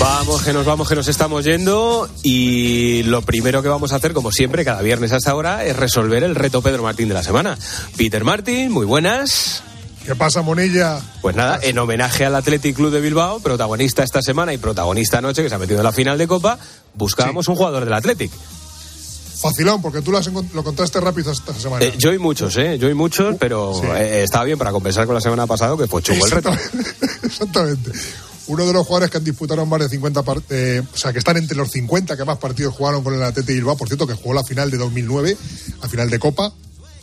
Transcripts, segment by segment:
Vamos, que nos vamos, que nos estamos yendo. Y lo primero que vamos a hacer, como siempre, cada viernes a esta hora, es resolver el reto Pedro Martín de la semana. Peter Martín, muy buenas. ¿Qué pasa, Monilla? Pues nada, en homenaje al Athletic Club de Bilbao, protagonista esta semana y protagonista anoche, que se ha metido en la final de Copa, buscábamos un jugador del Athletic. Facilón, porque tú lo, has lo contaste rápido esta semana. Eh, yo y muchos, ¿eh? Yo y muchos, pero Sí. eh, estaba bien para compensar con la semana pasada, que fue chungo el reto. Exactamente. Uno de los jugadores que han disputado más de 50 par- eh, o sea, que están entre los 50 que más partidos jugaron con el Atleti Bilbao, por cierto, que jugó la final de 2009, la final de Copa.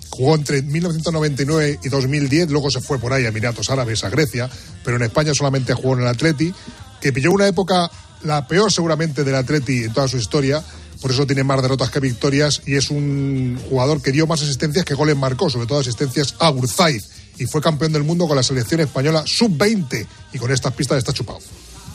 Jugó entre 1999 y 2010, luego se fue por ahí a Emiratos Árabes, a Grecia, pero en España solamente jugó en el Atleti, que pilló una época, la peor seguramente del Atleti en toda su historia, por eso tiene más derrotas que victorias y es un jugador que dio más asistencias que goles marcó, sobre todo asistencias a Urzaiz, y fue campeón del mundo con la selección española sub-20 y con estas pistas está chupado.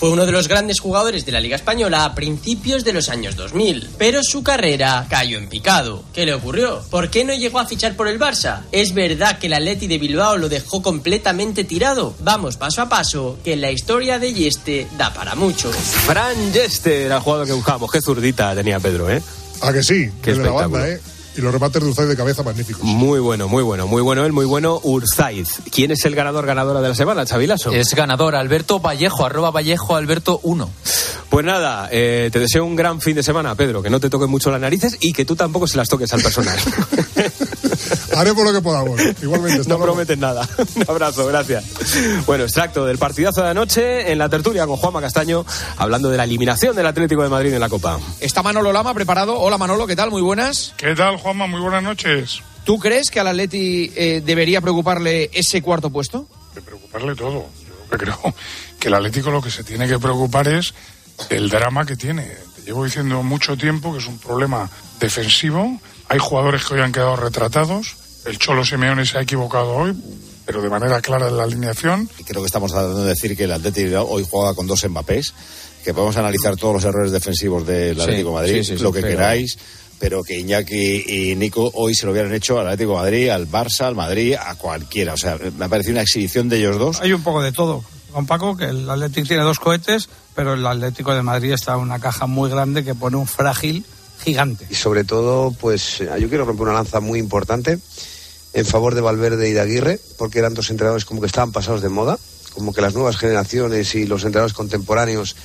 Fue uno de los grandes jugadores de la Liga Española a principios de los años 2000, pero su carrera cayó en picado. ¿Qué le ocurrió? ¿Por qué no llegó a fichar por el Barça? ¿Es verdad que el Atleti de Bilbao lo dejó completamente tirado? Vamos paso a paso, que la historia de Yeste da para mucho. Fran Yester era el jugador que buscábamos. Qué zurdita tenía Pedro, ¿eh? ¿A que sí? Qué El de la espectáculo. banda, ¿eh? Y los remates de Urzaiz de cabeza magníficos. Muy bueno, muy bueno, muy bueno él, muy bueno Urzaiz. ¿Quién es el ganador, ganadora de la semana, Chavilaso? Es ganador Alberto Vallejo, arroba Vallejo Alberto 1. Pues nada, eh, te deseo un gran fin de semana, Pedro, que no te toquen mucho las narices y que tú tampoco se las toques al personal. Haremos lo que podamos. Igualmente, no luego. prometes nada. Un abrazo, gracias. Bueno, extracto del partidazo de anoche en la tertulia con Juanma Castaño, hablando de la eliminación del Atlético de Madrid en la Copa. Está Manolo Lama preparado. Hola Manolo, ¿qué tal? Muy buenas. ¿Qué tal, Juanma? Muy buenas noches. ¿Tú crees que al Atleti eh, debería preocuparle ese cuarto puesto? De preocuparle todo. Yo creo que el Atlético lo que se tiene que preocupar es el drama que tiene. Te llevo diciendo mucho tiempo que es un problema defensivo. Hay jugadores que hoy han quedado retratados. El Cholo Simeone se ha equivocado hoy, pero de manera clara en la alineación. Y creo que estamos tratando de decir que el Atlético hoy juega con dos Mbappés, que podemos analizar todos los errores defensivos del Sí, Atlético de Madrid, sí, sí, sí, lo que pero- queráis, pero que Iñaki y Nico hoy se lo hubieran hecho al Atlético de Madrid, al Barça, al Madrid, a cualquiera. O sea, me ha parecido una exhibición de ellos dos. Hay un poco de todo. Con Paco, que el Atlético tiene dos cohetes, pero el Atlético de Madrid está en una caja muy grande que pone un frágil gigante. Y sobre todo, pues yo quiero romper una lanza muy importante en favor de Valverde y de Aguirre, porque eran dos entrenadores como que estaban pasados de moda, como que las nuevas generaciones y los entrenadores contemporáneos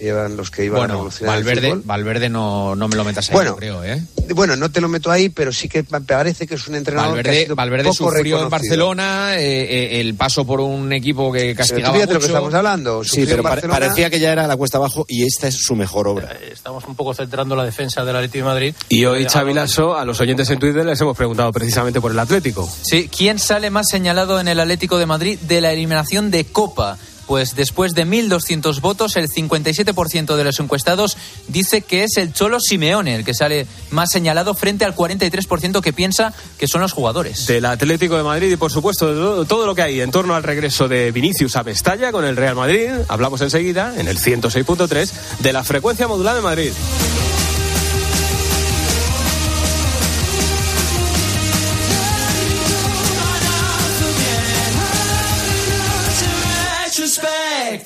eran los que iban a Bueno, revolucionar el Valverde, fútbol. Valverde no, no me lo metas ahí, Bueno, creo, ¿eh? Bueno, no te lo meto ahí, pero sí que me parece que es un entrenador que ha Valverde, sido Valverde poco sufrió en. Barcelona eh, eh, el paso por un equipo que Pero tú castigaba fíjate lo que mucho. estamos hablando. Sí, pero Barcelona. parecía que ya era la cuesta abajo y esta es su mejor obra. Estamos un poco centrando la defensa del Atlético de Madrid. Y hoy, Chavilaso, a los oyentes en Twitter les hemos preguntado precisamente por el Atlético. Sí, ¿quién sale más señalado en el Atlético de Madrid de la eliminación de Copa? Pues después de 1.200 votos, el 57% de los encuestados dice que es el Cholo Simeone el que sale más señalado frente al 43% que piensa que son los jugadores. Del Atlético de Madrid y, por supuesto, todo lo que hay en torno al regreso de Vinicius a Mestalla con el Real Madrid. Hablamos enseguida, en el 106.3, de la frecuencia modulada de Madrid.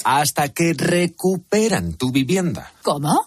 Hasta que recuperan tu vivienda. ¿Cómo?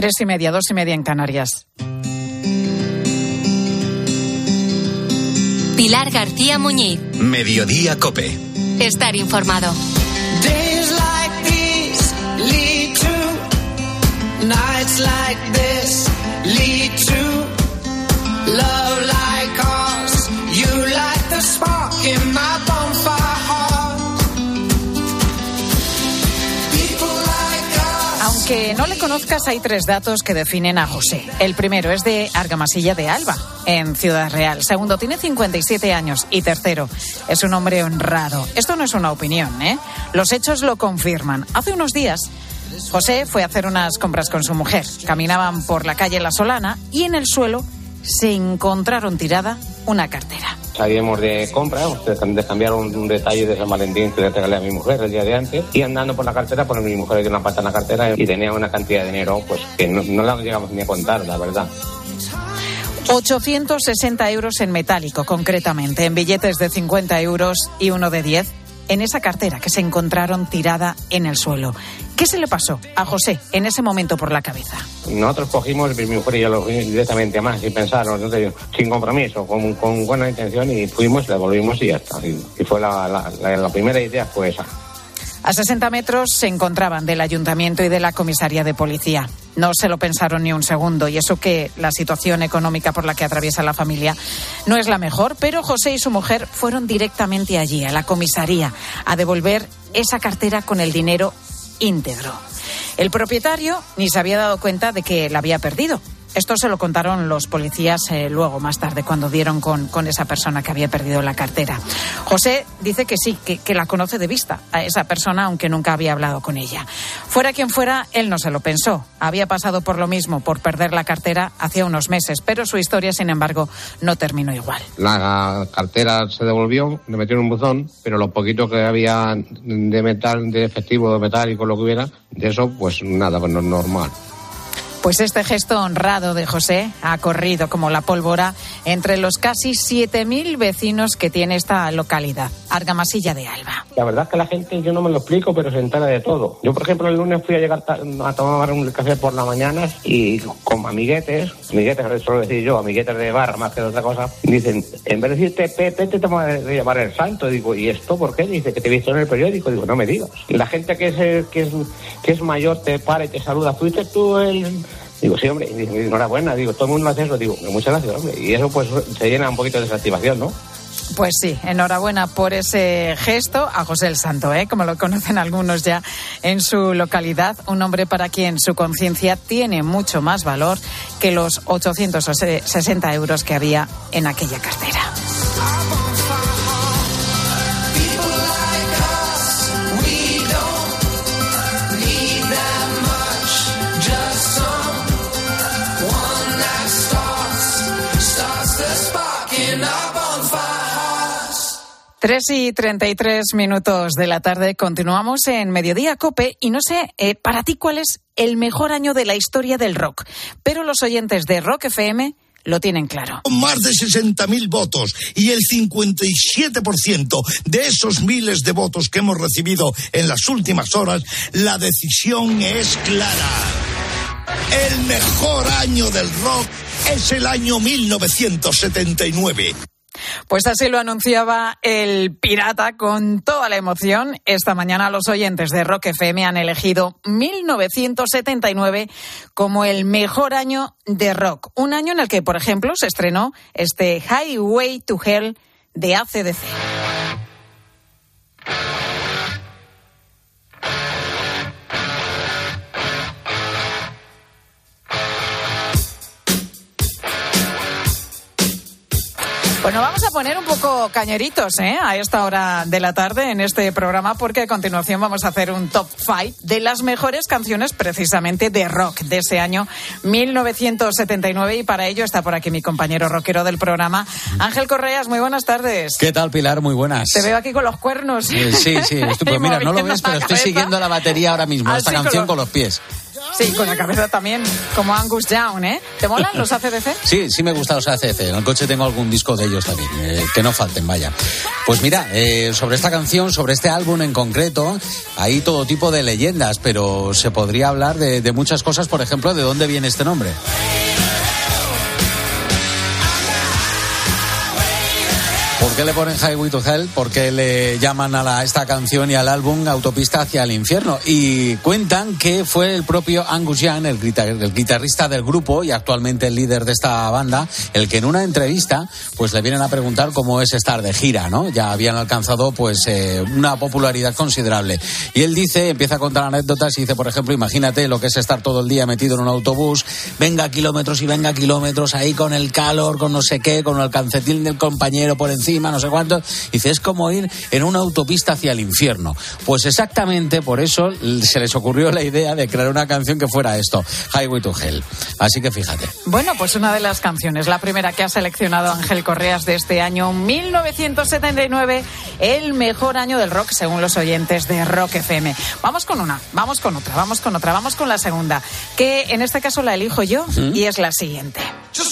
Tres y media, dos y media en Canarias. Pilar García Muñiz. Mediodía Cope. Estar informado. Days like these lead to nights like this lead to love like Aunque no le conozcas, hay tres datos que definen a José. El primero es de Argamasilla de Alba, en Ciudad Real. Segundo, tiene 57 años. Y tercero, es un hombre honrado. Esto no es una opinión, ¿eh? Los hechos lo confirman. Hace unos días, José fue a hacer unas compras con su mujer. Caminaban por la calle La Solana y en el suelo se encontraron tirada una cartera. Salíamos de compra, de cambiar un, un detalle de San Valentín que le regalé a mi mujer el día de antes. Y andando por la cartera, pues mi mujer dio una pata en la cartera y tenía una cantidad de dinero pues que no, no la llegamos ni a contar, la verdad. 860 euros en metálico, concretamente, en billetes de 50 euros y uno de 10, en esa cartera que se encontraron tirada en el suelo. ¿Qué se le pasó a José en ese momento por la cabeza? Nosotros cogimos, mi mujer y yo lo cogimos directamente más, sin pensar, no te digo, sin compromiso, con, buena intención y fuimos, le devolvimos y ya está. Y, fue la, la, la, la primera idea fue esa. A 60 metros se encontraban del ayuntamiento y de la comisaría de policía. No se lo pensaron ni un segundo y eso que la situación económica por la que atraviesa la familia no es la mejor, pero José y su mujer fueron directamente allí, a la comisaría, a devolver esa cartera con el dinero íntegro. El propietario ni se había dado cuenta de que la había perdido. Esto se lo contaron los policías eh, luego, más tarde, cuando dieron con, con, esa persona que había perdido la cartera. José dice que sí, que, la conoce de vista a esa persona, aunque nunca había hablado con ella. Fuera quien fuera, él no se lo pensó. Había pasado por lo mismo, por perder la cartera, hacía unos meses, pero su historia, sin embargo, no terminó igual. La cartera se devolvió, le metió en un buzón, pero lo poquito que había de metal, de efectivo, de metálico, lo que hubiera, de eso, pues nada, pues no normal. Pues este gesto honrado de José ha corrido como la pólvora entre los casi 7.000 vecinos que tiene esta localidad, Argamasilla de Alba. La verdad es que la gente, yo no me lo explico, pero se entera de todo. Yo, por ejemplo, el lunes fui a llegar a tomar un café por la mañana y con amiguetes, amiguetes, suelo decir yo, amiguetes de bar más que de otra cosa, dicen, en vez de decirte Pepe, te toma de llamar el santo. Digo, ¿y esto por qué? Dice que te he visto en el periódico. Digo, no me digas. La gente que es, que es, que es mayor te para y te saluda. ¿Fuiste tú el...? Digo, sí, hombre, enhorabuena, digo, todo el mundo hace eso, digo, muchas gracias, hombre. Y eso pues se llena un poquito de satisfacción, ¿no? Pues sí, enhorabuena por ese gesto a José el Santo, ¿eh? como lo conocen algunos ya en su localidad, un hombre para quien su conciencia tiene mucho más valor que los 860 euros que había en aquella cartera. Tres y treinta y tres minutos de la tarde. Continuamos en Mediodía Cope y no sé eh, para ti cuál es el mejor año de la historia del rock, pero los oyentes de Rock FM lo tienen claro. Con más de 60.000 votos y el 57% de esos miles de votos que hemos recibido en las últimas horas, la decisión es clara. El mejor año del rock es el año 1979. Pues así lo anunciaba el pirata con toda la emoción. Esta mañana los oyentes de Rock FM han elegido 1979 como el mejor año de rock. Un año en el que, por ejemplo, se estrenó este Highway to Hell de ACDC. Bueno, vamos a poner un poco cañeritos ¿eh? a esta hora de la tarde en este programa porque a continuación vamos a hacer un top 5 de las mejores canciones precisamente de rock de ese año 1979 y para ello está por aquí mi compañero rockero del programa, Ángel Correas. Muy buenas tardes. ¿Qué tal, Pilar? Muy buenas. Te veo aquí con los cuernos. Sí, sí, sí. Estoy, pues mira, no lo ves, pero estoy siguiendo la batería ahora mismo, esta canción con los, con los pies. Sí, con la cabeza también, como Angus Young, ¿eh? ¿Te molan los ACDC? Sí, sí me gusta los ACC. En el coche tengo algún disco de ellos también. eh, que no falten, vaya. Pues mira, eh, sobre esta canción, sobre este álbum en concreto, hay todo tipo de leyendas, pero se podría hablar de muchas cosas, por ejemplo, de dónde viene este nombre. Qué le ponen Highway to Hell? ¿Por qué le llaman a, la- esta canción y al álbum Autopista hacia el infierno? Y cuentan que fue el propio Angus Young, el guitarrista del grupo y actualmente el líder de esta banda, el que en una entrevista pues le vienen a preguntar cómo es estar de gira, ¿no? Ya habían alcanzado pues eh, una popularidad considerable. Y él dice, empieza a contar anécdotas y dice, por ejemplo, imagínate lo que es estar todo el día metido en un autobús, venga kilómetros y venga kilómetros ahí con el calor, con no sé qué, con el calcetín del compañero por encima, no sé cuánto. Dice, es como ir en una autopista hacia el infierno. Pues exactamente por eso se les ocurrió la idea de crear una canción que fuera esto, Highway to Hell. Así que fíjate. Bueno, pues una de las canciones, la primera que ha seleccionado Ángel Correas de este año 1979, el mejor año del rock según los oyentes de Rock FM. Vamos con una, vamos con otra, vamos con otra, vamos con la segunda, que en este caso la elijo yo y es la siguiente. Just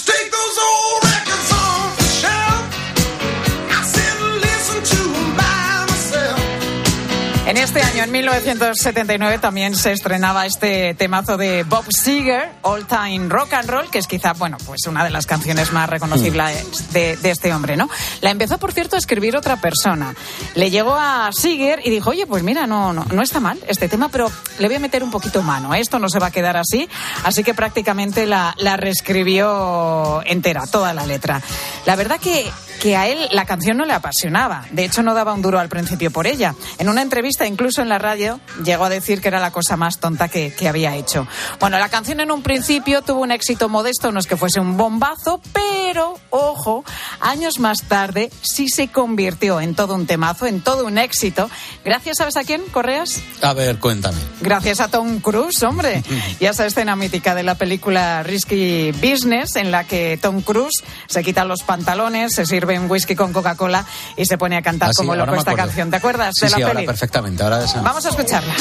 En este año, en 1979, también se estrenaba este temazo de Bob Seger, All Time Rock and Roll, que es quizá, bueno, pues una de las canciones más reconocibles de, de este hombre, ¿no? La empezó, por cierto, a escribir otra persona. Le llegó a Seger y dijo, oye, pues mira, no, no, no está mal este tema, pero le voy a meter un poquito mano. Esto no se va a quedar así. Así que prácticamente la, la reescribió entera, toda la letra. La verdad que que a él la canción no le apasionaba. De hecho, no daba un duro al principio por ella. En una entrevista, incluso en la radio, llegó a decir que era la cosa más tonta que, que había hecho. Bueno, la canción en un principio tuvo un éxito modesto, no es que fuese un bombazo, pero, ojo, años más tarde sí se convirtió en todo un temazo, en todo un éxito. Gracias, ¿sabes a quién, Correas? A ver, cuéntame. Gracias a Tom Cruise, hombre. Y a esa escena mítica de la película Risky Business, en la que Tom Cruise se quita los pantalones, se sirve un whisky con Coca-Cola y se pone a cantar Ah, sí, como ahora loco esta canción. ¿Te acuerdas Sí, de la sí, ahora peli? perfectamente. Ahora esa- Vamos a escucharla.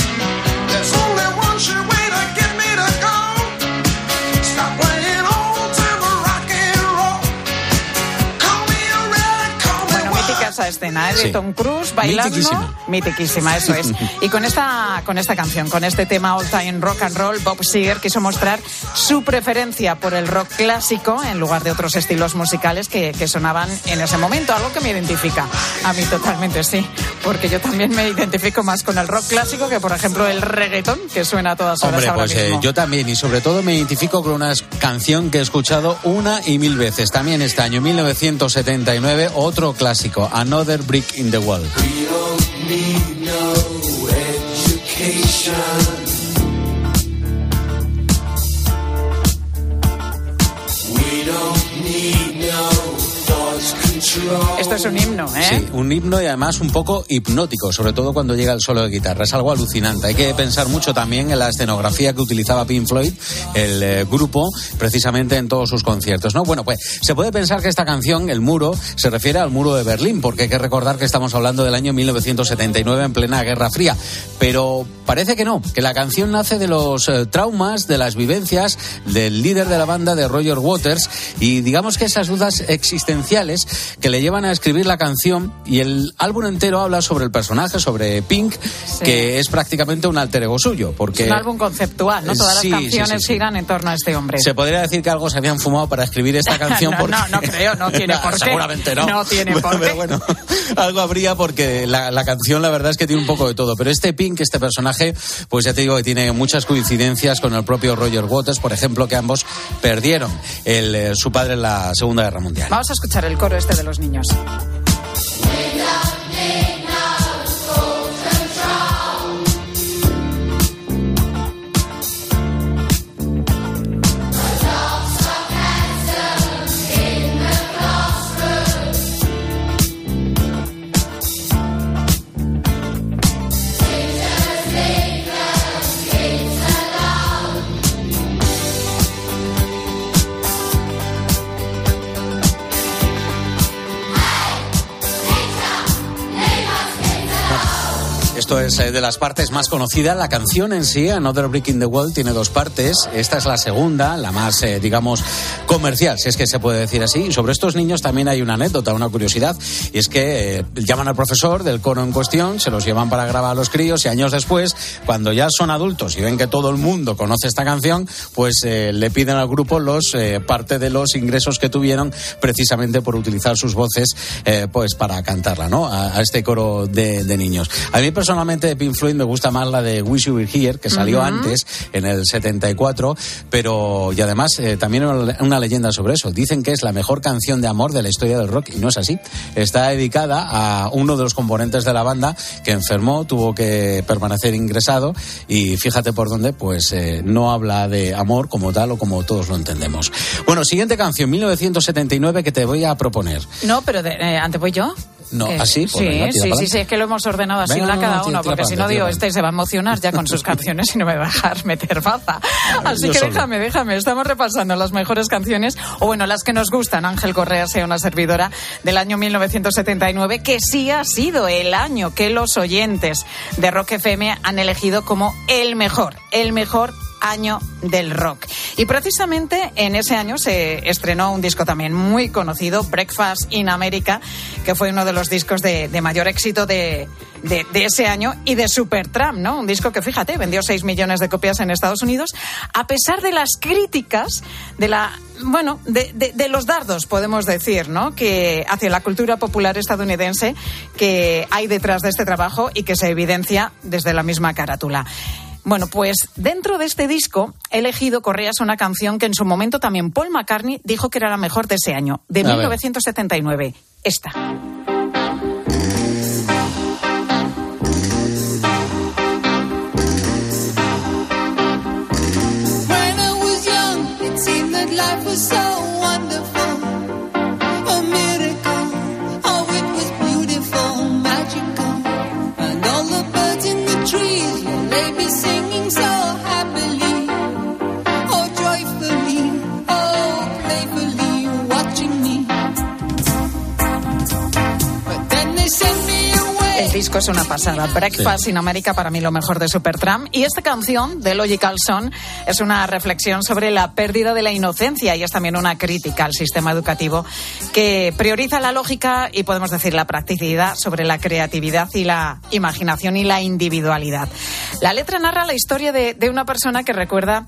Esa escena, ¿eh? De Sí. Tom Cruise bailando. Mitiquísima. Mitiquísima, eso es. Y con esta, con esta canción, con este tema All Time Rock and Roll, Bob Seger quiso mostrar su preferencia por el rock clásico en lugar de otros estilos musicales que, que sonaban en ese momento. Algo que me identifica. A mí totalmente sí. Porque yo también me identifico más con el rock clásico que, por ejemplo, el reggaetón que suena a todas horas Hombre, ahora pues eh, mismo. yo también, y sobre todo me identifico con una canción que he escuchado una y mil veces. También este año, 1979, otro clásico, Another Brick in the Wall. We don't need no education. We don't need no thought control. Esto es un himno, ¿eh? Sí, un himno y además un poco hipnótico, sobre todo cuando llega el solo de guitarra. Es algo alucinante. Hay que pensar mucho también en la escenografía que utilizaba Pink Floyd, el eh, grupo, precisamente en todos sus conciertos. ¿no? Bueno, pues se puede pensar que esta canción, El Muro, se refiere al muro de Berlín, porque hay que recordar que estamos hablando del año 1979 en plena Guerra Fría. Pero parece que no, que la canción nace de los eh, traumas, de las vivencias del líder de la banda, de Roger Waters, y digamos que esas dudas existenciales que le llevan a escribir la canción y el álbum entero habla sobre el personaje, sobre Pink, que es prácticamente un alter ego suyo, porque Es un álbum conceptual, ¿no? Todas Sí, sí, las canciones sí, sí. giran en torno a este hombre. se podría decir que algo se habían fumado para escribir esta canción. no, porque- no, no creo, no tiene por qué. Seguramente no. No tiene por Pero qué. bueno, algo habría porque la, la canción la verdad es que tiene un poco de todo. Pero este Pink, este personaje, pues ya te digo que tiene muchas coincidencias con el propio Roger Waters, por ejemplo, que ambos perdieron el, eh, su padre en la Segunda Guerra Mundial. Vamos a escuchar el coro este de los niños. De las partes más conocidas. La canción en sí, Another Brick in the Wall, tiene dos partes. Esta es la segunda, la más, eh, digamos, comercial, si es que se puede decir así. Y sobre estos niños también hay una anécdota, una curiosidad. Y es que eh, llaman al profesor del coro en cuestión, se los llevan para grabar a los críos y años después, cuando ya son adultos y ven que todo el mundo conoce esta canción, pues eh, le piden al grupo los eh, parte de los ingresos que tuvieron precisamente por utilizar sus voces eh, pues para cantarla, ¿no? A, a este coro de, de niños. A mí personalmente Pink Floyd me gusta más la de Wish You Were Here, que salió Ujú. antes, en el 74, pero y además eh, también una, una leyenda sobre eso. Dicen que es la mejor canción de amor de la historia del rock y no es así. Está dedicada a uno de los componentes de la banda que enfermó, tuvo que permanecer ingresado y fíjate por dónde, pues eh, no habla de amor como tal o como todos lo entendemos. Bueno, siguiente canción, 1979 que te voy a proponer. No, pero de- eh, antes voy yo. No, Eh, así, pues sí, venga, sí, sí, sí, es que lo hemos ordenado así, Venga, una cada uno, porque si no digo, este se va a emocionar ya con sus canciones y no me va a dejar meter baza. Así yo que solo. déjame, déjame, estamos repasando las mejores canciones, o bueno, las que nos gustan. Ángel Correa sea una servidora del año 1979, que sí ha sido el año que los oyentes de Rock FM han elegido como el mejor, el mejor año del rock. Y precisamente en ese año se estrenó un disco también muy conocido, Breakfast in America, que fue uno de los discos de, mayor éxito de, de- de ese año y de Supertramp, ¿no? Un disco que, fíjate, vendió 6 millones de copias en Estados Unidos, a pesar de las críticas de la bueno, de, de- de los dardos, podemos decir, ¿no? Que hacia la cultura popular estadounidense que hay detrás de este trabajo y que se evidencia desde la misma carátula. Bueno, pues dentro de este disco he elegido Correas una canción que en su momento también Paul McCartney dijo que era la mejor de ese año, de A ver. 1979. Esta. Disco es una pasada. Breakfast in America para mí lo mejor de Supertramp. Y esta canción de Logical Son es una reflexión sobre la pérdida de la inocencia y es también una crítica al sistema educativo que prioriza la lógica y podemos decir la practicidad sobre la creatividad y la imaginación y la individualidad. La letra narra la historia de, de una persona que recuerda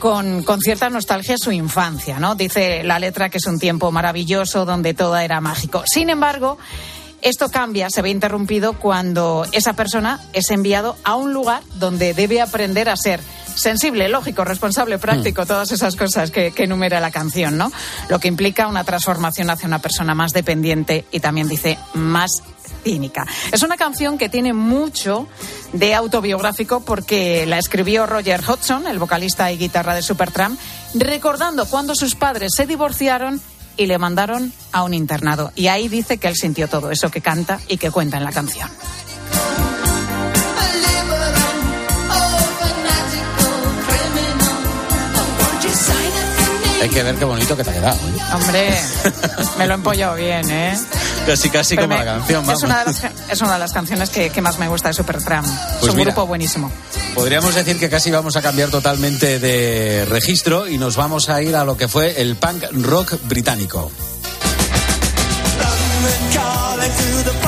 con, con cierta nostalgia su infancia, ¿no? Dice la letra que es un tiempo maravilloso donde todo era mágico. Sin embargo, esto cambia, se ve interrumpido cuando esa persona es enviado a un lugar donde debe aprender a ser sensible, lógico, responsable, práctico, todas esas cosas que, que enumera la canción, ¿no? Lo que implica una transformación hacia una persona más dependiente y también dice más cínica. Es una canción que tiene mucho de autobiográfico porque la escribió Roger Hodgson, el vocalista y guitarra de Supertramp, recordando cuando sus padres se divorciaron y le mandaron a un internado. Y ahí dice que él sintió todo eso que canta y que cuenta en la canción. Hay que ver qué bonito que te ha quedado. ¿eh? Hombre, me lo he empollado bien, ¿eh? Casi, casi Pero como me- la canción, vamos. es, una de las, es una de las canciones que, que más me gusta de Supertramp. Pues es un mira. grupo buenísimo. Podríamos decir que casi vamos a cambiar totalmente de registro y nos vamos a ir a lo que fue el punk rock británico. calling to the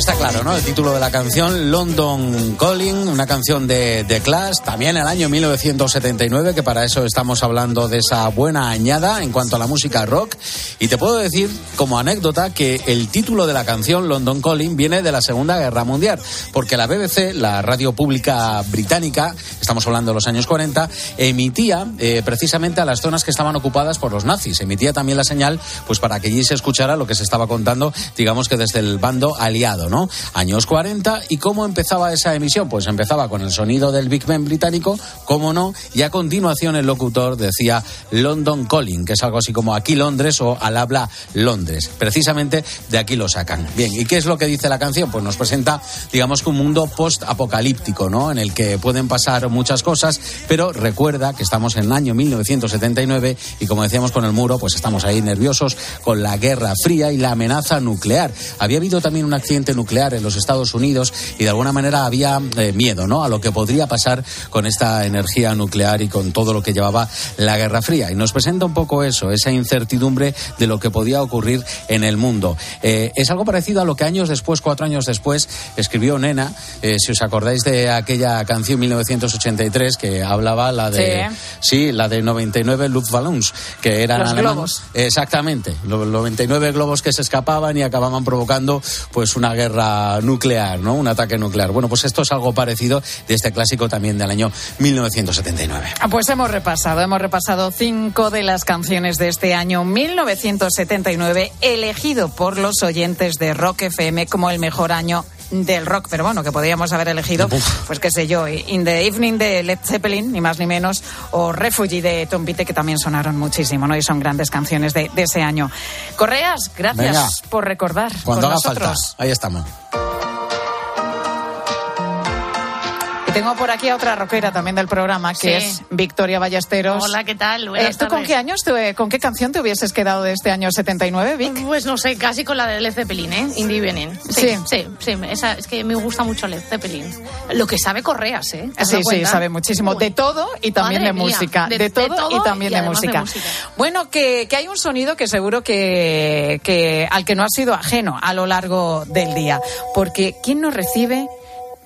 está claro, ¿no? El título de la canción, London Calling, una canción de The Clash, también el año 1979, que para eso estamos hablando de esa buena añada en cuanto a la música rock. Y te puedo decir, como anécdota, que el título de la canción, London Calling, viene de la Segunda Guerra Mundial, porque la BBC, la radio pública británica, estamos hablando de los años 40, emitía eh, precisamente a las zonas que estaban ocupadas por los nazis. Emitía también la señal, pues para que allí se escuchara lo que se estaba contando, digamos que desde el bando aliado, ¿no? Años 40 y cómo empezaba esa emisión, pues empezaba con el sonido del Big Ben británico, cómo no, y a continuación el locutor decía London Calling, que es algo así como aquí Londres o al habla Londres. Precisamente de aquí lo sacan. Bien, ¿y qué es lo que dice la canción? Pues nos presenta, digamos un mundo post-apocalíptico, ¿no? En el que pueden pasar muchas cosas, pero recuerda que estamos en el año 1979 y como decíamos con el muro, pues estamos ahí nerviosos con la Guerra Fría y la amenaza nuclear. Había habido también un accidente nuclear en los Estados Unidos y de alguna manera había eh, miedo, ¿no? A lo que podría pasar con esta energía nuclear y con todo lo que llevaba la Guerra Fría. Y nos presenta un poco eso, esa incertidumbre de lo que podía ocurrir en el mundo. Eh, es algo parecido a lo que años después, cuatro años después, escribió Nena, eh, si os acordáis de aquella canción 1983 que hablaba la de sí, la de 99 Luftballons, que eran Los alemanes. globos. Exactamente, los 99 globos que se escapaban y acababan provocando pues una guerra nuclear, ¿no? Un ataque nuclear. Bueno, pues esto es algo parecido de este clásico también del año 1979. Ah, Pues hemos repasado, hemos repasado cinco de las canciones de este año 1979, elegido por los oyentes de Rock FM como el mejor año del rock, pero bueno, que podríamos haber elegido, pues qué sé yo, In the Evening de Led Zeppelin, ni más ni menos, o Refugee de Tom Petty, que también sonaron muchísimo, ¿no? Y son grandes canciones de, de ese año. Correas, gracias Venga. por recordar Cuando con haga nosotros. falta. Ahí estamos. Y tengo por aquí a otra rockera también del programa, que Sí. es Victoria Ballesteros. Hola, ¿qué tal? Eh, ¿Tú con qué años, te- con qué canción te hubieses quedado de este año 79, Vic? Pues no sé, casi con la de Led Zeppelin, ¿eh? In the Evening. Sí. Sí, sí, sí, esa- es que me gusta mucho Led Zeppelin. Lo que sabe Correas, ¿eh? ¿Te has Sí, sí, sabe muchísimo. De todo y también Madre de mía, música. de- De, de todo, y también y de, música. Bueno, que, que hay un sonido que seguro que, que al que no ha sido ajeno a lo largo del día. Porque ¿quién nos recibe?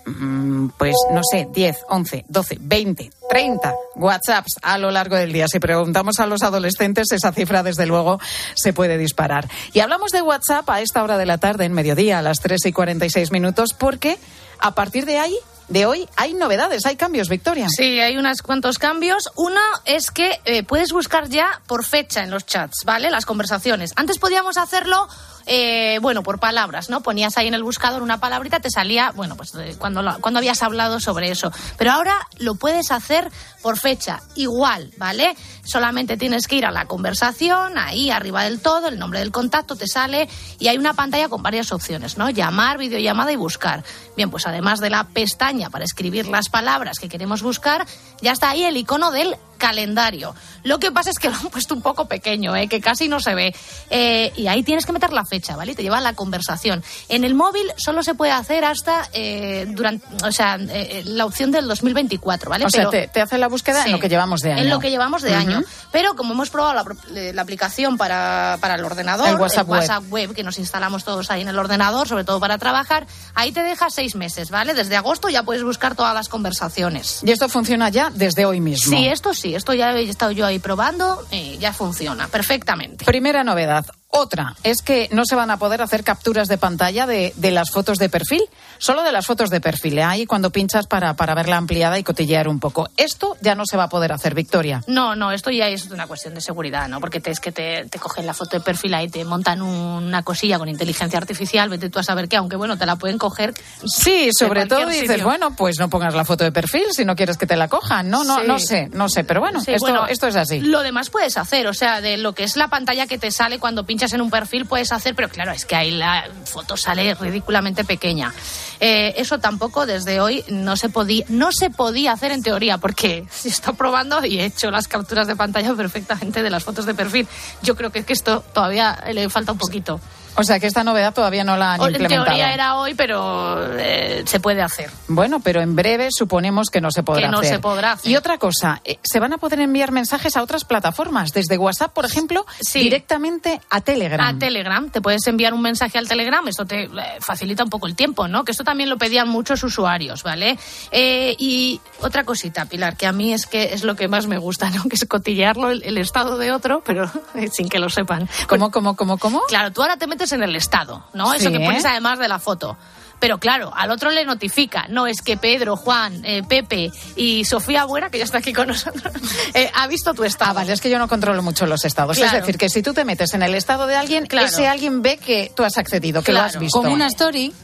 Mm, Pues no sé, 10, 11, 12, 20, 30 WhatsApps a lo largo del día. Si preguntamos a los adolescentes, esa cifra desde luego se puede disparar. Y hablamos de WhatsApp a esta hora de la tarde, en mediodía, a las 3 y 46 minutos, porque a partir de ahí, de hoy, hay novedades, hay cambios, Victoria. Sí, hay unos cuantos cambios. Uno es que eh, puedes buscar ya por fecha en los chats, ¿vale? Las conversaciones. Antes podíamos hacerlo, eh, bueno, por palabras, ¿no? Ponías ahí en el buscador una palabrita, te salía, bueno, pues eh, cuando, cuando habías hablado sobre eso. Pero ahora lo puedes hacer por fecha, igual, ¿vale? Solamente tienes que ir a la conversación, ahí arriba del todo, el nombre del contacto te sale y hay una pantalla con varias opciones, ¿no? Llamar, videollamada y buscar. Bien, pues además de la pestaña para escribir las palabras que queremos buscar, ya está ahí el icono del calendario. Lo que pasa es que lo han puesto un poco pequeño, ¿eh? que casi no se ve. Eh, y ahí tienes que meter la fecha, ¿vale? Te lleva a la conversación. En el móvil solo se puede hacer hasta eh, durante, o sea, eh, la opción del 2024, ¿vale? O sea, Pero- te, te hace la búsqueda en lo que llevamos de año. En lo que llevamos de año. Pero como hemos probado la, eh, la aplicación para, para el ordenador, El WhatsApp web. web, que nos instalamos todos ahí en el ordenador, sobre todo para trabajar, ahí te deja seis meses, ¿vale? Desde agosto ya puedes buscar todas las conversaciones. Y esto funciona ya desde hoy mismo. Sí, esto sí, esto ya he estado yo ahí probando y ya funciona perfectamente. Primera novedad. Otra es que no se van a poder hacer capturas de pantalla de, de las fotos de perfil, solo de las fotos de perfil. ¿eh? Ahí cuando pinchas para, para verla ampliada y cotillear un poco. Esto ya no se va a poder hacer, Victoria. No, no, esto ya es una cuestión de seguridad, ¿no? Porque te, es que te, te cogen la foto de perfil ahí, te montan una cosilla con inteligencia artificial, vete tú a saber qué, aunque bueno, te la pueden coger. Sí, sobre todo dices, sitio. bueno, pues no pongas la foto de perfil si no quieres que te la cojan. No, no, Sí. no sé, no sé, pero bueno, Sí, esto, bueno, esto es así. Lo demás puedes hacer, o sea, de lo que es la pantalla que te sale cuando pinchas en un perfil puedes hacer, pero claro, es que ahí la foto sale ridículamente pequeña. Eh, eso tampoco desde hoy no se podía, no se podía hacer en teoría, porque se está probando y he hecho las capturas de pantalla perfectamente de las fotos de perfil. Yo creo que que esto todavía le falta un poquito. O sea que esta novedad todavía no la han O- En implementado. teoría era hoy, pero eh, se puede hacer. Bueno, pero en breve suponemos que no se podrá Que no hacer. se podrá hacer. Y otra cosa, eh, se van a poder enviar mensajes a otras plataformas, desde WhatsApp, por ejemplo, directamente a Telegram. A Telegram, te puedes enviar un mensaje al Telegram, esto te eh, facilita un poco el tiempo, ¿no? Que esto también lo pedían muchos usuarios, ¿vale? Eh, y otra cosita, Pilar, que a mí es que es lo que más me gusta, ¿no? Que es cotillearlo el, el estado de otro, pero sin que lo sepan. ¿Cómo, cómo, cómo, cómo? Claro, tú ahora te metes en el estado, ¿no? Sí, Eso que pones además de la foto. Pero claro, al otro le notifica, no es que Pedro, Juan, eh, Pepe y Sofía Buena, que ya está aquí con nosotros, eh, ha visto tu estado. Ah, vale, es que yo no controlo mucho los estados. Claro. Es decir, que si tú te metes en el estado de alguien, Claro. ese alguien ve que tú has accedido, que lo has Claro. visto. Como una story.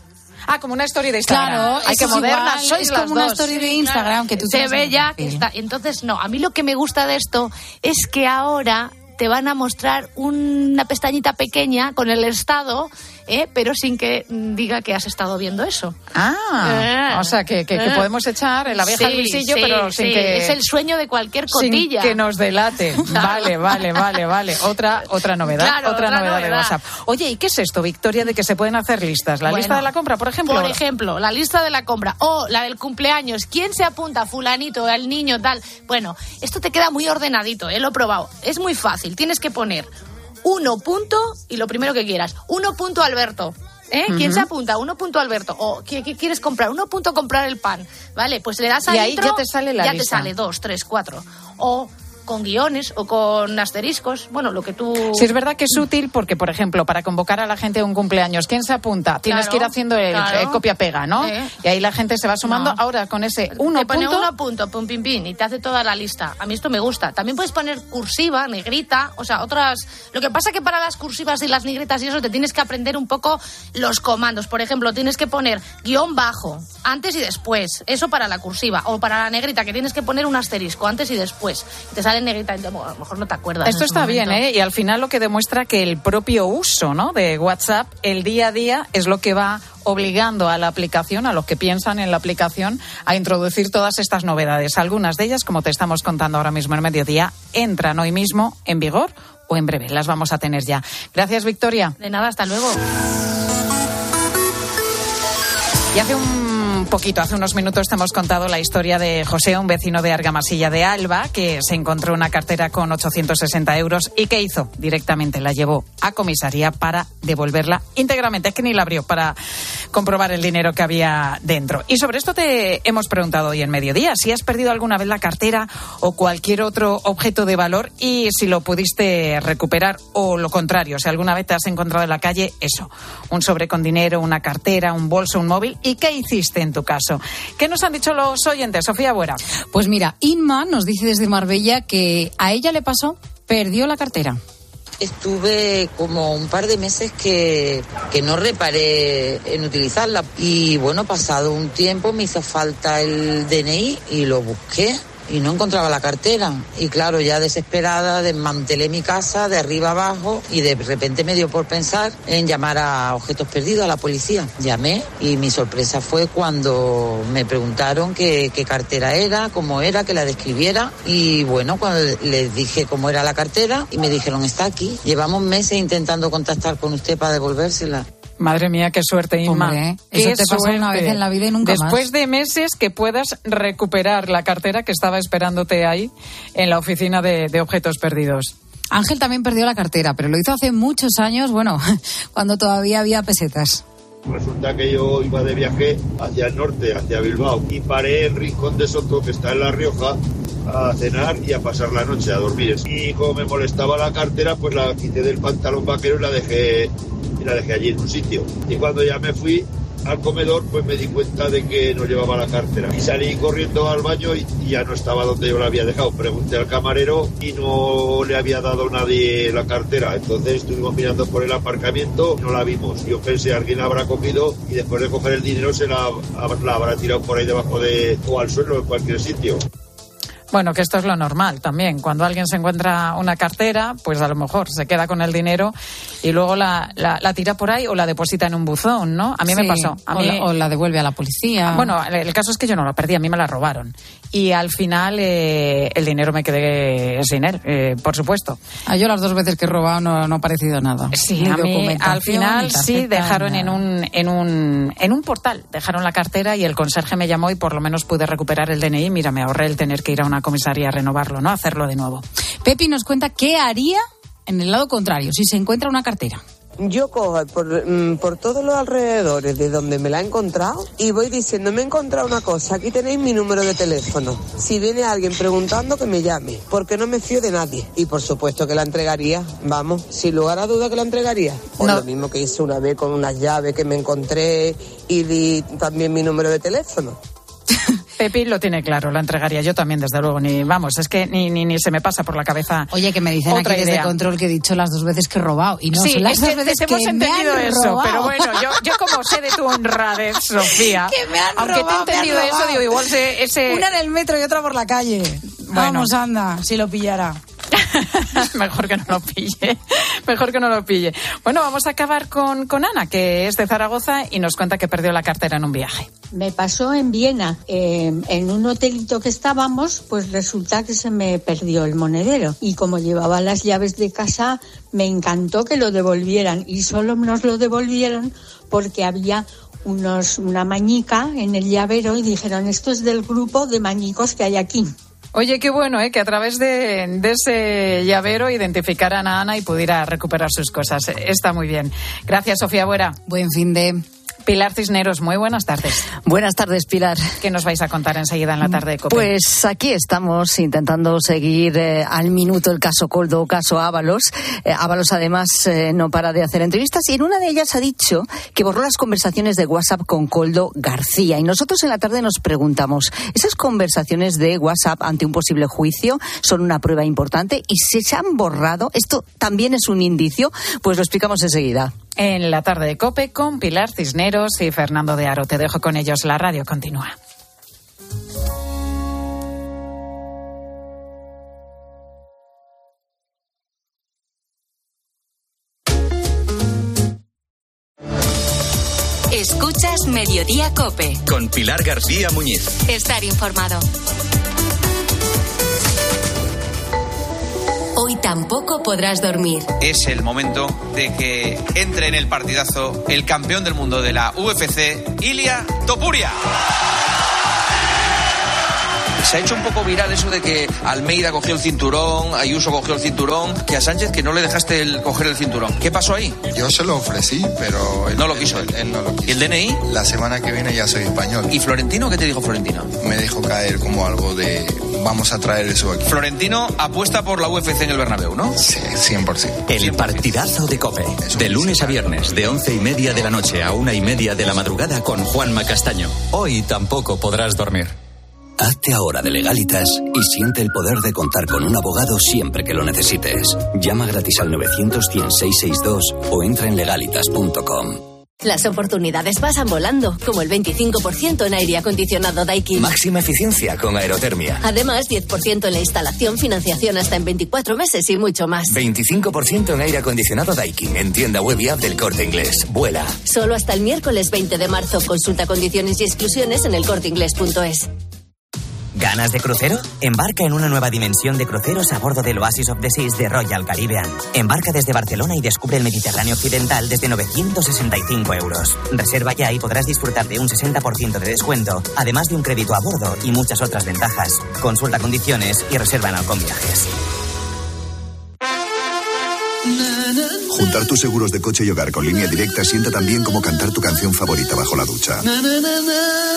Ah, como una story de Instagram. Claro, Ay, eso que igual, sois es las como una dos. story de Sí, Instagram que tú se ve ya que está. Entonces, no, a mí lo que me gusta de esto es que ahora te van a mostrar una pestañita pequeña con el estado, ¿eh? pero sin que mm, diga que has estado viendo eso. Ah, Eh, o sea, que, que- que eh. podemos echar en la vieja al Sí, bolsillo, sí, pero sin sí, que... Es el sueño de cualquier sin cotilla. que nos delate. Vale, vale, vale, vale. Otra, otra novedad, Claro, otra, otra novedad, de. WhatsApp. Oye, ¿y qué es esto, Victoria, de que se pueden hacer listas? ¿La Bueno, lista de la compra, por ejemplo? Por ejemplo, la lista de la compra o la del cumpleaños. ¿Quién se apunta? Fulanito, al niño, tal. Bueno, esto te queda muy ordenadito, ¿eh? lo he probado. Es muy fácil. Tienes que poner uno punto y lo primero que quieras. Uno punto Alberto. ¿Eh? ¿Quién se apunta? Uno punto Alberto. O ¿qué, qué quieres comprar? Uno punto comprar el pan. Vale, pues le das Y a ahí intro, ya te sale la ya lista. te sale dos, tres, cuatro. O con guiones o con asteriscos. Bueno, lo que tú. Sí, es verdad que es útil porque, por ejemplo, para convocar a la gente a un cumpleaños, ¿quién se apunta? Tienes Claro, que ir haciendo el, claro. el copia-pega, ¿no? Sí. Y ahí la gente se va sumando. No. Ahora, con ese uno te pone punto... uno punto, pum, pim, pim, y te hace toda la lista. A mí esto me gusta. También puedes poner cursiva, negrita, o sea, otras... Lo que pasa que para las cursivas y las negritas y eso te tienes que aprender un poco los comandos. Por ejemplo, tienes que poner guion bajo, antes y después. Eso para la cursiva. O para la negrita, que tienes que poner un asterisco, antes y después. Y te sale negrita a lo mejor no te acuerdas. Esto está bien. ¿eh? Y al final lo que demuestra que el propio uso ¿no? de WhatsApp, el día a día, es lo que va obligando a la aplicación, a los que piensan en la aplicación, a introducir todas estas novedades. Algunas de ellas, como te estamos contando ahora mismo en mediodía, entran hoy mismo en vigor o en breve. Las vamos a tener ya. Gracias, Victoria. De nada, hasta luego. Y hace un poquito, hace unos minutos te hemos contado la historia de José, un vecino de Argamasilla de Alba, que se encontró una cartera con 860 euros y ¿qué hizo? Directamente la llevó a comisaría para devolverla íntegramente. Es que ni la abrió para comprobar el dinero que había dentro. Y sobre esto te hemos preguntado hoy en mediodía, si has perdido alguna vez la cartera o cualquier otro objeto de valor y si lo pudiste recuperar o lo contrario, si alguna vez te has encontrado en la calle eso, un sobre con dinero, una cartera, un bolso, un móvil y qué hiciste en tu caso. ¿Qué nos han dicho los oyentes, Sofía Buera? Pues mira, Inma nos dice desde Marbella que a ella le pasó, perdió la cartera. Estuve como un par de meses que, que no reparé en utilizarla y bueno, pasado un tiempo me hizo falta el DNI y lo busqué y no encontraba la cartera. Y claro, ya desesperada desmantelé mi casa de arriba abajo y de repente me dio por pensar en llamar a objetos perdidos, a la policía. Llamé y mi sorpresa fue cuando me preguntaron qué, qué cartera era, cómo era, que la describiera. Y bueno, cuando les dije cómo era la cartera y me dijeron, está aquí. Llevamos meses intentando contactar con usted para devolvérsela. Madre mía, qué suerte, Inma. Hombre, Qué eso te pasa una suerte. vez en la vida y nunca más. Después de meses que puedas recuperar la cartera que estaba esperándote ahí en la oficina de, de objetos perdidos. Ángel también perdió la cartera, pero lo hizo hace muchos años, bueno, cuando todavía había pesetas. Resulta que yo iba de viaje hacia el norte, hacia Bilbao, y paré en Rincón de Soto, que está en La Rioja, a cenar y a pasar la noche, a dormir. Y como me molestaba la cartera, pues la quité del pantalón vaquero y la dejé, y la dejé allí en un sitio. Y cuando ya me fui al comedor, pues me di cuenta de que no llevaba la cartera. Y salí corriendo al baño y, y ya no estaba donde yo la había dejado. Pregunté al camarero y no le había dado nadie la cartera. Entonces estuvimos mirando por el aparcamiento, no la vimos. Yo pensé, alguien la habrá cogido y después de coger el dinero se la, la habrá tirado por ahí debajo de, o al suelo, en cualquier sitio. Bueno, que esto es lo normal también. Cuando alguien se encuentra una cartera, pues a lo mejor se queda con el dinero y luego la, la, la tira por ahí o la deposita en un buzón, ¿no? A mí me pasó. A o mí, la- o la devuelve a la policía. Bueno, el el caso es que yo no la perdí, a mí me la robaron. Y al final eh, el dinero me quedé sin él, eh, por supuesto. A yo las dos veces que he robado no, no ha parecido nada. Sí, a mí al final sí dejaron en un, en, un, en un portal, dejaron la cartera y el conserje me llamó y por lo menos pude recuperar el DNI. Mira, me ahorré el tener que ir a una comisaría a renovarlo, ¿no? Hacerlo de nuevo. Pepi nos cuenta qué haría en el lado contrario si se encuentra una cartera. Yo cojo por, mm, por todos los alrededores de donde me la he encontrado y voy diciendo, me he encontrado una cosa, aquí tenéis mi número de teléfono. Si viene alguien preguntando, que me llame, porque no me fío de nadie. Y por supuesto que la entregaría, vamos, sin lugar a duda que la entregaría. O lo mismo que hice una vez con unas llaves que me encontré y di también mi número de teléfono. Pepi lo tiene claro, lo entregaría yo también, desde luego. Ni, vamos, es que ni, ni, ni se me pasa por la cabeza. Oye, que me dicen otra aquí desde idea. control que he dicho las dos veces que he robado. Y no sí, son las es dos que veces hemos me entendido han eso, robado. pero bueno, yo, yo como sé de tu honradez, Sofía, Que me han aunque robado, te he entendido eso, digo, igual se- ese... Una en el metro y otra por la calle. Vamos, anda, si lo pillara. Mejor que no lo pille. Mejor que no lo pille. Bueno, vamos a acabar con, con Ana, que es de Zaragoza y nos cuenta que perdió la cartera en un viaje. Me pasó en Viena, eh, en un hotelito que estábamos, pues resulta que se me perdió el monedero. Y como llevaba las llaves de casa, me encantó que lo devolvieran. Y solo nos lo devolvieron porque había unos, una mañica en el llavero y dijeron, esto es del grupo de mañicos que hay aquí. Oye, qué bueno, ¿eh? que a través de, ese llavero identificaran a Ana y pudiera recuperar sus cosas. Está muy bien. Gracias, Sofía Buera. Buen fin de. Pilar Cisneros, muy buenas tardes. Buenas tardes, Pilar. ¿Qué nos vais a contar enseguida en la tarde de COPE? Pues aquí estamos intentando seguir eh, al minuto el caso Coldo, caso Ábalos. Eh, Ábalos además eh, no para de hacer entrevistas y en una de ellas ha dicho que borró las conversaciones de WhatsApp con Coldo García. Y nosotros en la tarde nos preguntamos, ¿esas conversaciones de WhatsApp ante un posible juicio son una prueba importante? ¿Y si se han borrado? ¿Esto también es un indicio? Pues lo explicamos enseguida. En la tarde de COPE con Pilar Cisneros y Fernando de Aro. Te dejo con ellos. La radio continúa. Escuchas Mediodía Cope. Con Pilar García Muñiz. Estar informado. Hoy tampoco podrás dormir. Es el momento de que entre en el partidazo el campeón del mundo de la UFC, Ilia Topuria. Se ha hecho un poco viral eso de que Almeida cogió el cinturón, Ayuso cogió el cinturón, que a Sánchez que no le dejaste el, coger el cinturón. ¿Qué pasó ahí? Yo se lo ofrecí, pero... él- No lo quiso él. Él no lo quiso. ¿Y el DNI? La semana que viene ya soy español. ¿Y Florentino qué te dijo Florentino? Me dejó caer como algo de... Vamos a traer eso aquí. Florentino apuesta por la UFC en el Bernabéu, ¿no? Sí, 100%. El partidazo de Cope. De lunes a viernes, de once y media de la noche a una y media de la madrugada con Juanma Castaño. Hoy tampoco podrás dormir. Hazte ahora de legalitas y siente el poder de contar con un abogado siempre que lo necesites. Llama gratis al 900 662 o entra en legalitas.com. Las oportunidades pasan volando, como el 25% en aire acondicionado Daikin. Máxima eficiencia con aerotermia. Además, 10% en la instalación, financiación hasta en 24 meses y mucho más. 25% en aire acondicionado Daikin en tienda web y app del corte inglés. Vuela. Solo hasta el miércoles 20 de marzo. Consulta condiciones y exclusiones en elcorteinglés.es. ¿Ganas de crucero? Embarca en una nueva dimensión de cruceros a bordo del Oasis of the Seas de Royal Caribbean. Embarca desde Barcelona y descubre el Mediterráneo Occidental desde 965 euros. Reserva ya y podrás disfrutar de un 60% de descuento, además de un crédito a bordo y muchas otras ventajas. Consulta condiciones y reserva en Alcon Viajes. Juntar tus seguros de coche y hogar con línea directa sienta también como cantar tu canción favorita bajo la ducha.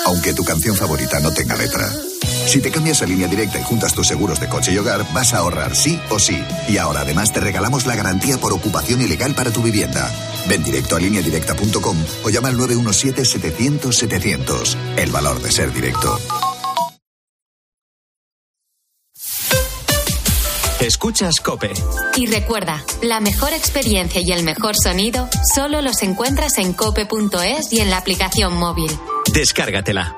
Aunque tu canción favorita no tenga letra. Si te cambias a línea directa y juntas tus seguros de coche y hogar, vas a ahorrar sí o sí. Y ahora además te regalamos la garantía por ocupación ilegal para tu vivienda. Ven directo a lineadirecta.com o llama al 917-700-700. El valor de ser directo. Escuchas Cope. Y recuerda, la mejor experiencia y el mejor sonido solo los encuentras en cope.es y en la aplicación móvil. Descárgatela.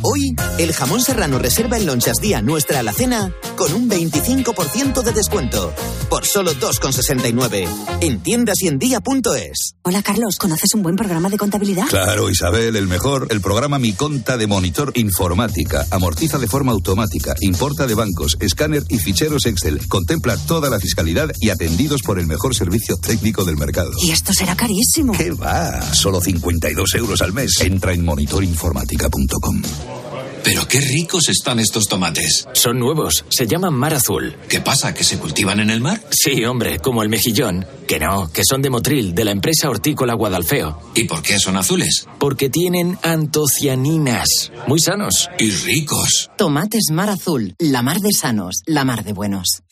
Hoy, el jamón serrano reserva en Lonchas Día nuestra alacena con un 25% de descuento. Por solo 2,69. En tiendas y en día.es. Hola Carlos, ¿conoces un buen programa de contabilidad? Claro, Isabel, el mejor, el programa Mi Conta de Monitor Informática. Amortiza de forma automática, importa de bancos, escáner y ficheros Excel. Contempla toda la fiscalidad y atendidos por el mejor servicio técnico del mercado. Y esto será carísimo. ¿Qué va? Solo 52 euros al mes. Entra en monitorinformática.com. Pero qué ricos están estos tomates. Son nuevos, se llaman mar azul. ¿Qué pasa? ¿Que se cultivan en el mar? Sí, hombre, como el mejillón. Que no, que son de Motril, de la empresa hortícola Guadalfeo. ¿Y por qué son azules? Porque tienen antocianinas. Muy sanos. Y ricos. Tomates mar azul, la mar de sanos, la mar de buenos.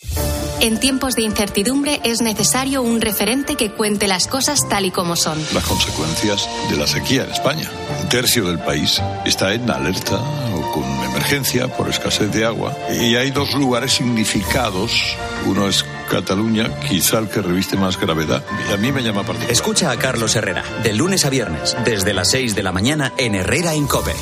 En tiempos de incertidumbre es necesario un referente que cuente las cosas tal y como son. Las consecuencias de la sequía en España. Tercio del país está en alerta o con emergencia por escasez de agua. Y hay dos lugares significados. Uno es Cataluña, quizá el que reviste más gravedad. Y a mí me llama particular. Escucha a Carlos Herrera, de lunes a viernes, desde las 6 de la mañana en Herrera Incope.